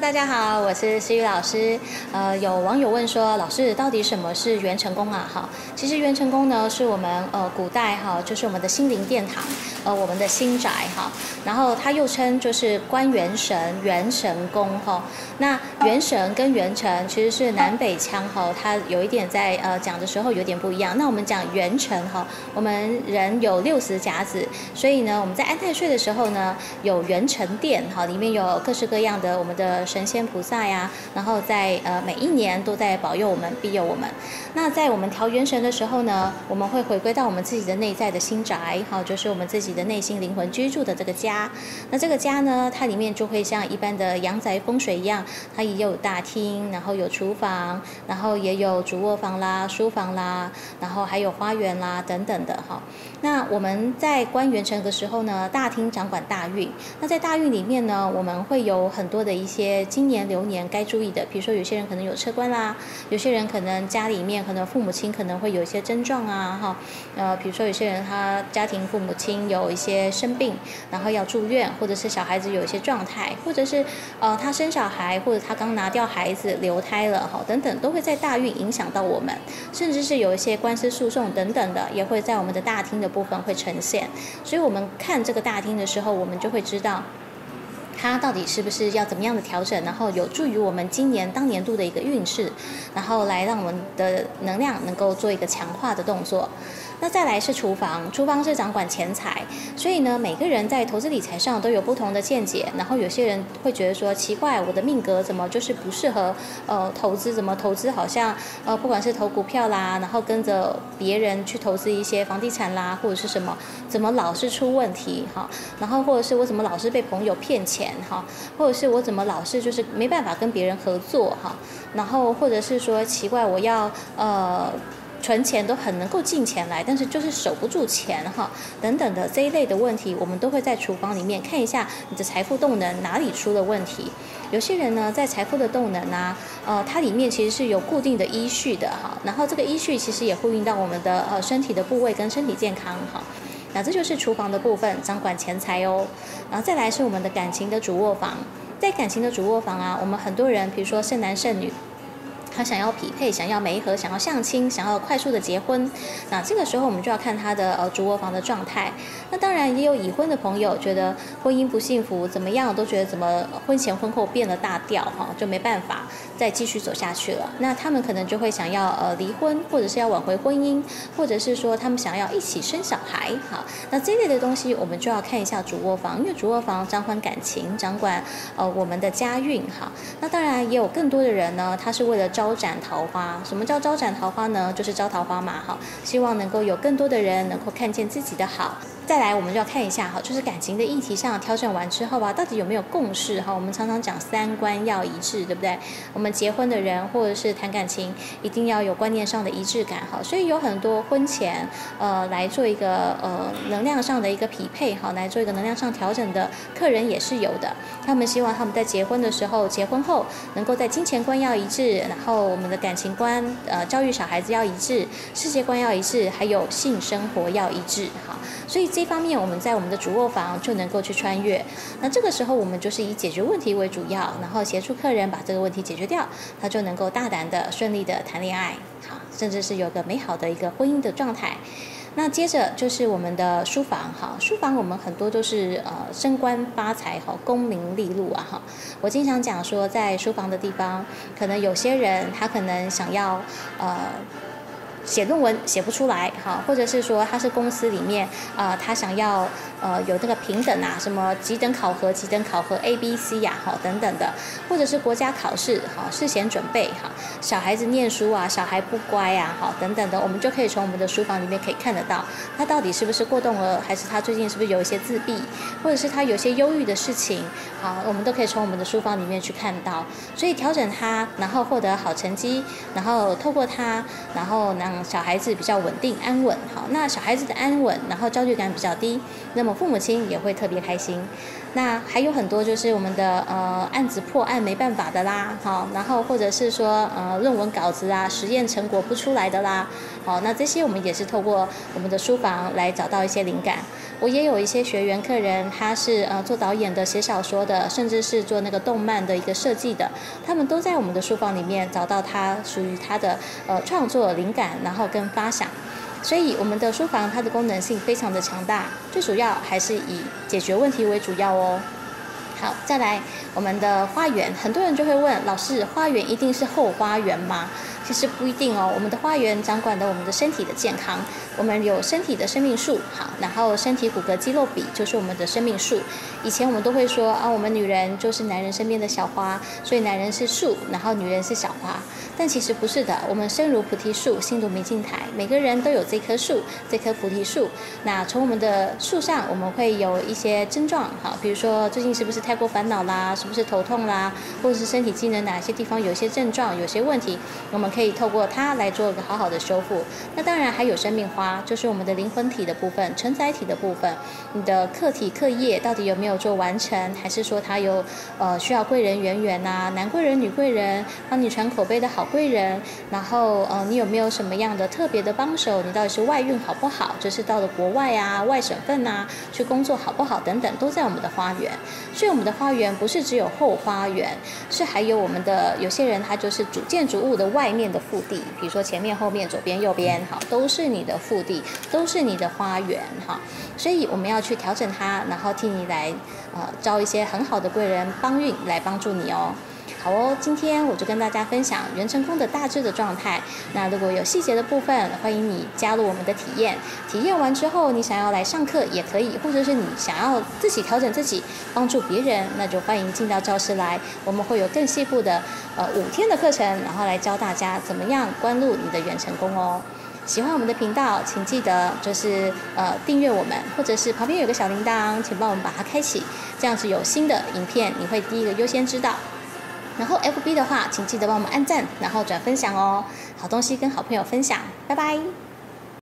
大家好，我是思雨老师。呃，有网友问说，老师到底什么是元成功啊？哈，其实元成功呢，是我们呃古代哈，就是我们的心灵殿堂，呃，我们的心宅哈。然后它又称就是关元神、元神宫哈。那元神跟元成其实是南北腔哈，它有一点在呃讲的时候有点不一样。那我们讲元成哈，我们人有六十甲子，所以呢，我们在安太岁的时候呢，有元成殿哈，里面有各式各样的我们的神仙菩萨呀，然后在呃每一年都在保佑我们、庇佑我们。那在我们调元神的时候呢，我们会回归到我们自己的内在的心宅，好，就是我们自己的内心灵魂居住的这个家。那这个家呢，它里面就会像一般的阳宅风水一样。它也有大厅，然后有厨房，然后也有主卧房啦、书房啦，然后还有花园啦等等的哈。那我们在观元城的时候呢，大厅掌管大运。那在大运里面呢，我们会有很多的一些今年流年该注意的，比如说有些人可能有车关啦，有些人可能家里面可能父母亲可能会有一些症状啊哈。呃，比如说有些人他家庭父母亲有一些生病，然后要住院，或者是小孩子有一些状态，或者是呃他生小孩。或者他刚拿掉孩子流胎了哈，等等都会在大运影响到我们，甚至是有一些官司诉讼等等的，也会在我们的大厅的部分会呈现。所以我们看这个大厅的时候，我们就会知道，它到底是不是要怎么样的调整，然后有助于我们今年当年度的一个运势，然后来让我们的能量能够做一个强化的动作。那再来是厨房，厨房是掌管钱财，所以呢，每个人在投资理财上都有不同的见解。然后有些人会觉得说，奇怪，我的命格怎么就是不适合呃投资？怎么投资好像呃不管是投股票啦，然后跟着别人去投资一些房地产啦，或者是什么，怎么老是出问题哈？然后或者是我怎么老是被朋友骗钱哈？或者是我怎么老是就是没办法跟别人合作哈？然后或者是说奇怪，我要呃。存钱都很能够进钱来，但是就是守不住钱哈，等等的这一类的问题，我们都会在厨房里面看一下你的财富动能哪里出了问题。有些人呢，在财富的动能啊，呃，它里面其实是有固定的依序的哈，然后这个依序其实也呼应到我们的呃身体的部位跟身体健康哈。那这就是厨房的部分，掌管钱财哦。然后再来是我们的感情的主卧房，在感情的主卧房啊，我们很多人，比如说剩男剩女。他想要匹配，想要媒合，想要相亲，想要快速的结婚，那这个时候我们就要看他的呃主卧房的状态。那当然也有已婚的朋友觉得婚姻不幸福，怎么样都觉得怎么婚前婚后变了大调哈，就没办法再继续走下去了。那他们可能就会想要呃离婚，或者是要挽回婚姻，或者是说他们想要一起生小孩哈。那这类的东西我们就要看一下主卧房，因为主卧房掌管感情，掌管呃我们的家运哈。那当然也有更多的人呢，他是为了照。招展桃花，什么叫招展桃花呢？就是招桃花嘛，哈，希望能够有更多的人能够看见自己的好。再来，我们就要看一下哈，就是感情的议题上调整完之后啊，到底有没有共识哈？我们常常讲三观要一致，对不对？我们结婚的人或者是谈感情，一定要有观念上的一致感哈。所以有很多婚前呃来做一个呃能量上的一个匹配哈，来做一个能量上调整的客人也是有的。他们希望他们在结婚的时候、结婚后能够在金钱观要一致，然后我们的感情观呃教育小孩子要一致，世界观要一致，还有性生活要一致哈。所以这方面，我们在我们的主卧房就能够去穿越。那这个时候，我们就是以解决问题为主要，然后协助客人把这个问题解决掉，他就能够大胆的、顺利的谈恋爱，好，甚至是有个美好的一个婚姻的状态。那接着就是我们的书房，哈，书房我们很多都是呃升官发财，哈，功名利禄啊，哈。我经常讲说，在书房的地方，可能有些人他可能想要呃。写论文写不出来，哈，或者是说他是公司里面啊，他想要呃有这个平等啊，什么几等考核、几等考核 A、B、C 呀，哈等等的，或者是国家考试，哈，事先准备，哈，小孩子念书啊，小孩不乖啊，哈等等的，我们就可以从我们的书房里面可以看得到，他到底是不是过动儿，还是他最近是不是有一些自闭，或者是他有些忧郁的事情，好，我们都可以从我们的书房里面去看到，所以调整他，然后获得好成绩，然后透过他，然后能。小孩子比较稳定安稳。好，那小孩子的安稳，然后焦虑感比较低，那么父母亲也会特别开心。那还有很多就是我们的呃案子破案没办法的啦，好，然后或者是说呃论文稿子啊实验成果不出来的啦，好，那这些我们也是透过我们的书房来找到一些灵感。我也有一些学员客人，他是呃做导演的、写小说的，甚至是做那个动漫的一个设计的，他们都在我们的书房里面找到他属于他的呃创作灵感，然后跟发想。所以我们的书房它的功能性非常的强大，最主要还是以解决问题为主要哦。好，再来我们的花园，很多人就会问老师，花园一定是后花园吗？其实不一定哦，我们的花园掌管的我们的身体的健康，我们有身体的生命树，好，然后身体骨骼肌肉比就是我们的生命树。以前我们都会说啊，我们女人就是男人身边的小花，所以男人是树，然后女人是小花。但其实不是的，我们身如菩提树，心如明镜台，每个人都有这棵树，这棵菩提树。那从我们的树上，我们会有一些症状，好，比如说最近是不是太过烦恼啦，是不是头痛啦，或者是身体机能哪些地方有些症状，有些问题，我们可以透过它来做一个好好的修复。那当然还有生命花，就是我们的灵魂体的部分，承载体的部分。你的课题课业到底有没有做完成，还是说它有呃需要贵人缘缘呐，男贵人女贵人帮你传口碑的好贵人，然后呃你有没有什么样的特别的帮手？你到底是外运好不好？就是到了国外啊、外省份啊去工作好不好？等等都在我们的花园。所以我们的花园不是只有后花园，是还有我们的有些人他就是主建筑物的外面面的腹。地，比如说前面、后面、左边、右边，好，都是你的腹地，都是你的花园，哈。所以我们要去调整它，然后替你来，呃，招一些很好的贵人帮运来帮助你哦。好哦，今天我就跟大家分享元成功的大致的状态。那如果有细节的部分，欢迎你加入我们的体验。体验完之后，你想要来上课也可以，或者是你想要自己调整自己，帮助别人，那就欢迎进到教室来。我们会有更细部的呃五天的课程，然后来教大家怎么样关注你的元成功哦。喜欢我们的频道，请记得就是呃订阅我们，或者是旁边有个小铃铛，请帮我们把它开启，这样子有新的影片，你会第一个优先知道。然后 FB 的话，请记得帮我们按赞，然后转分享哦。好东西跟好朋友分享，拜拜。